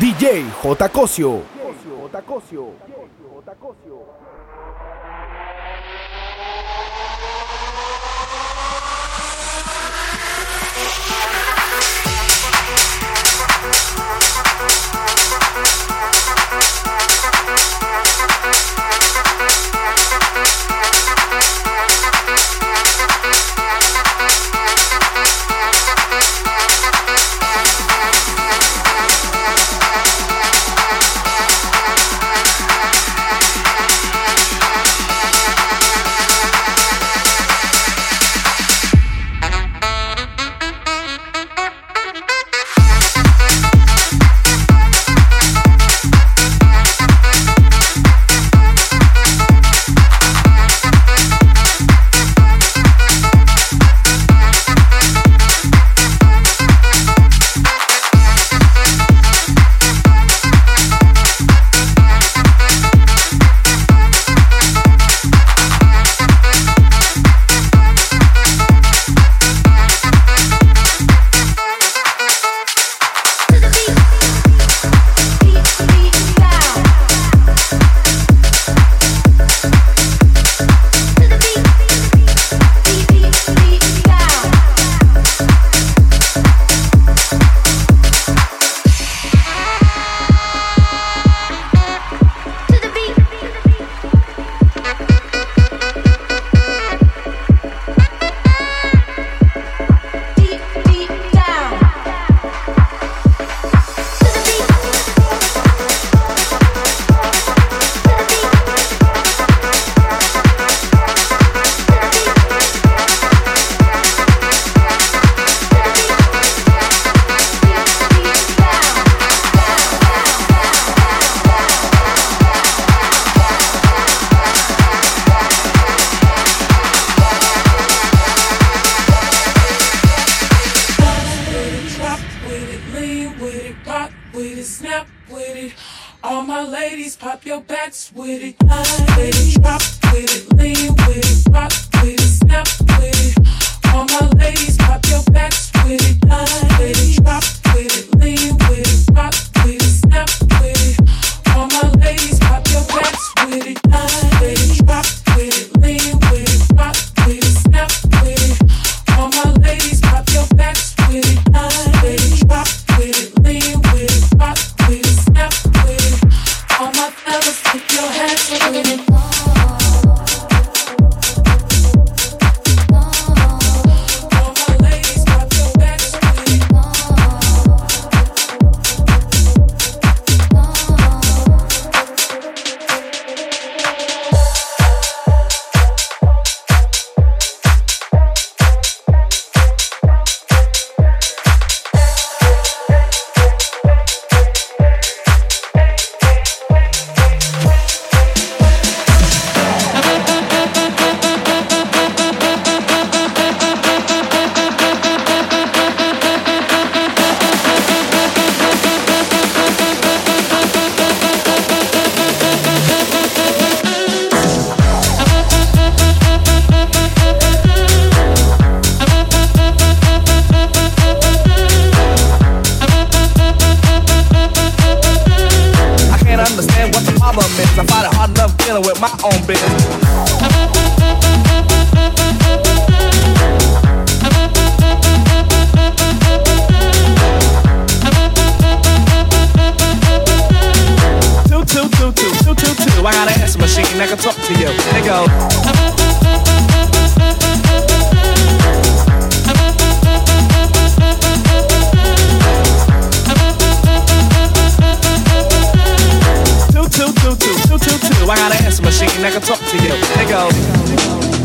DJ J. Cosio. J. Cosio. J. J. Cosio. I find it hard enough dealing with my own business. Two, two, two, two, two, two, two. I got an answer machine that can talk to you. It go. machine that can talk to you. nigga.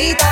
patita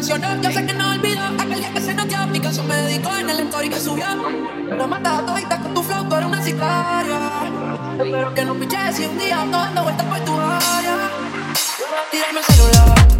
Yo sé que no olvido aquel día que se noqueó. Picasso me dedicó en el story que subió. Nos matas a todita con tu flow, tú eres una sicaria. Espero que no piches si un día ando dando vueltas por tu área. Tírame el celular.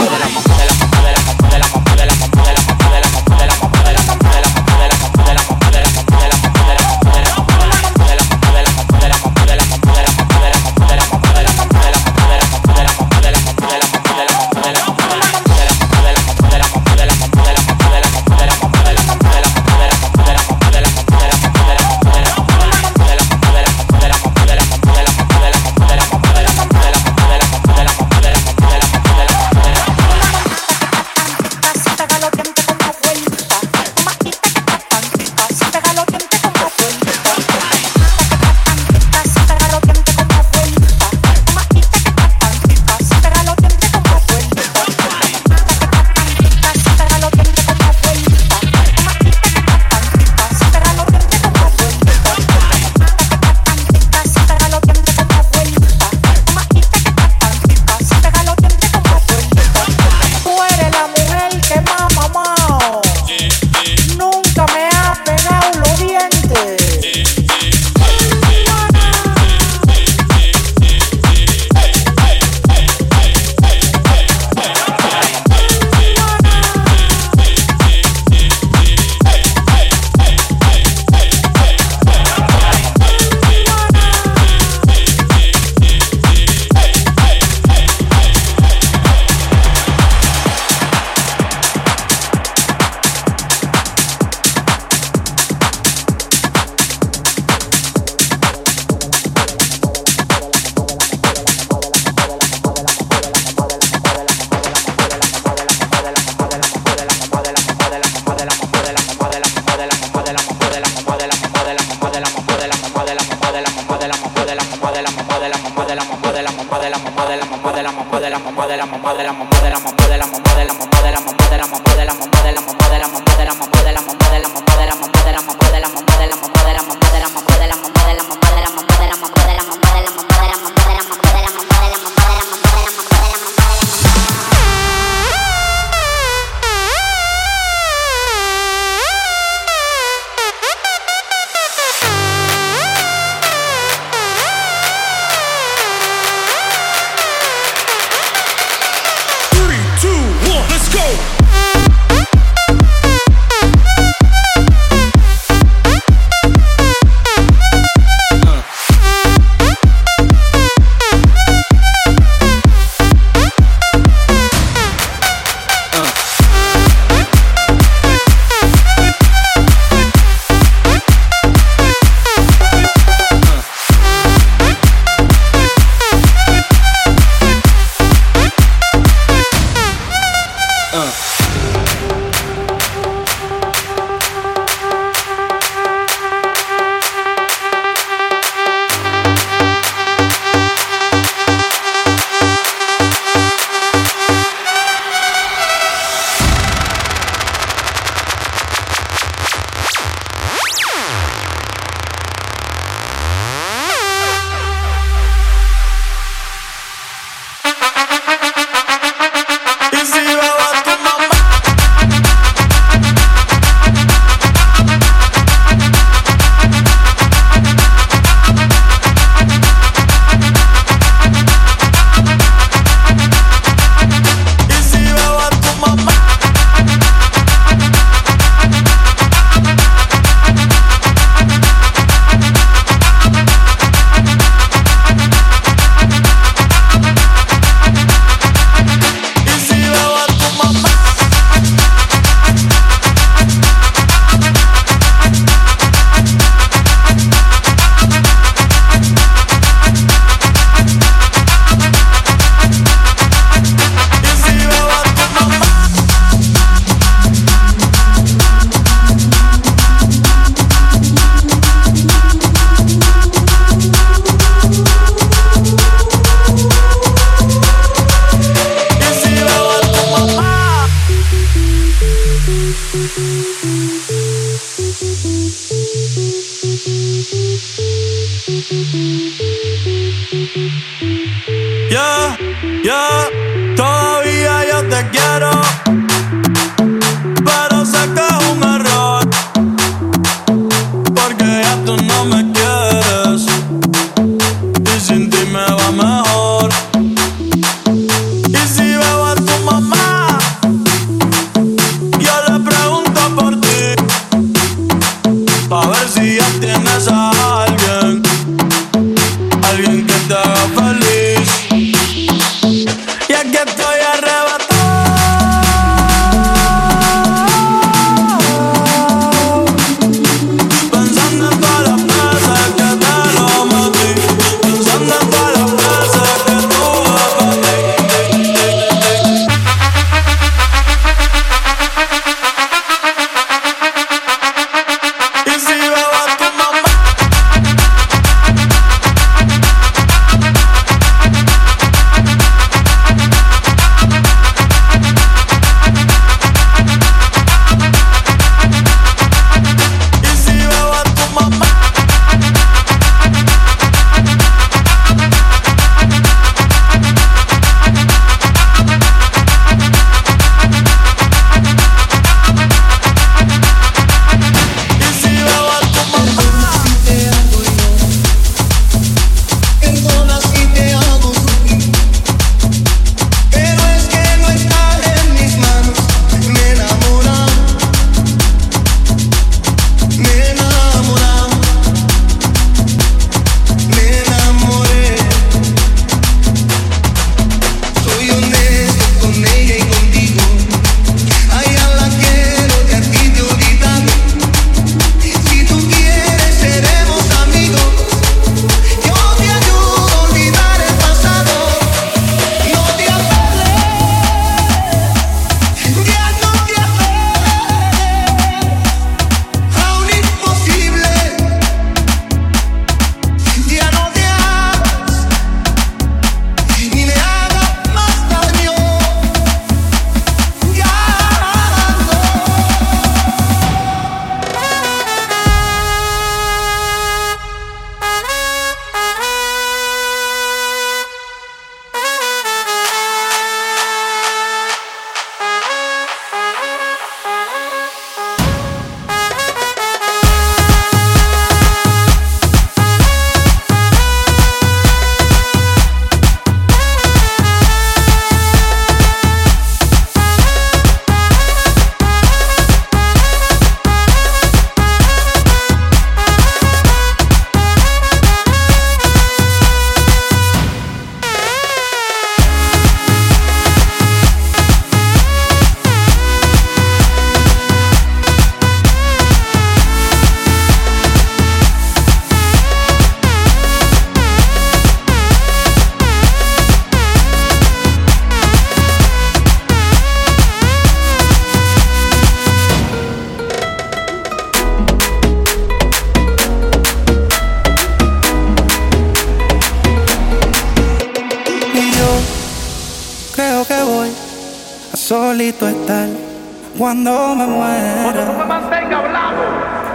me muera. me mantenga hablando.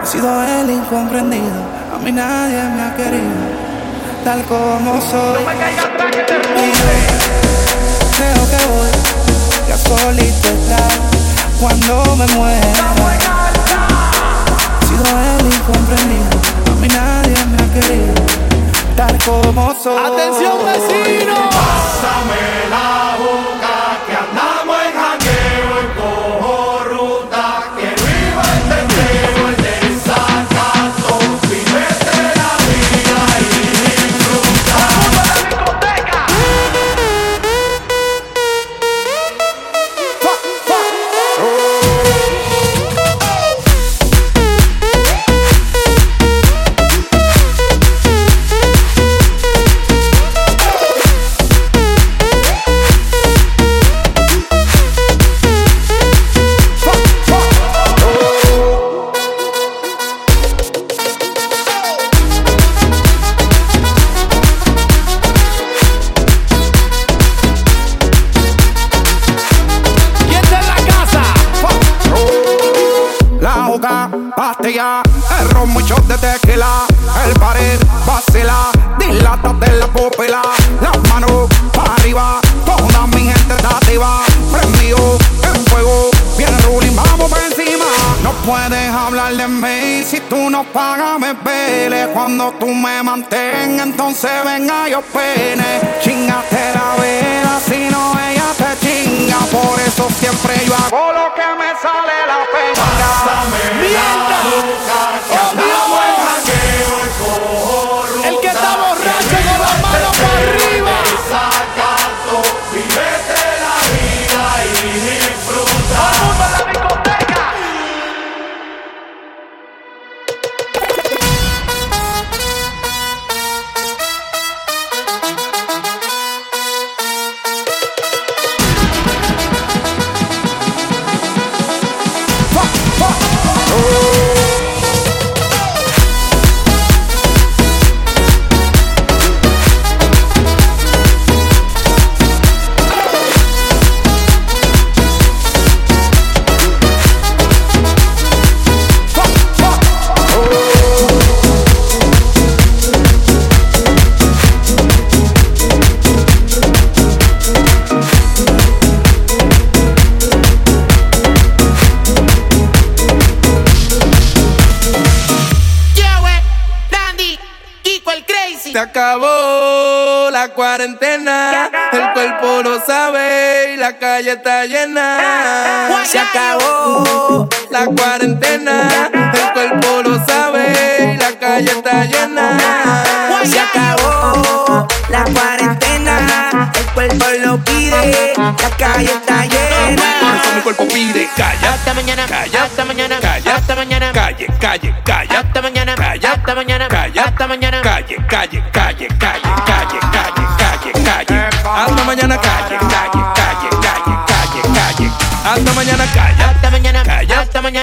He sido el incomprendido, a mí nadie me ha querido, tal como soy. No me caiga atrás que te creo que voy a solito estar cuando me muera. He sido el incomprendido, a mí nadie me ha querido, tal como soy. Atención vecino. La botella ya está llena. Eh, eh. Se acabó la cuarentena. El cuerpo lo sabe la calle está llena. Eh, Se acabó la cuarentena. El cuerpo lo pide. La calle está llena. Mi cuerpo pide. Calla. Hasta mañana. Calla. Hasta mañana. Calla. Hasta mañana. Calle, calle, calla. Hasta mañana. Calla. Hasta mañana. Calla. Hasta mañana. Calle, calle, calle, calle, calle, calle, calle, calle. Hasta mañana. Calle, calle.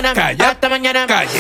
Mañana, Calla. hasta mañana. calle,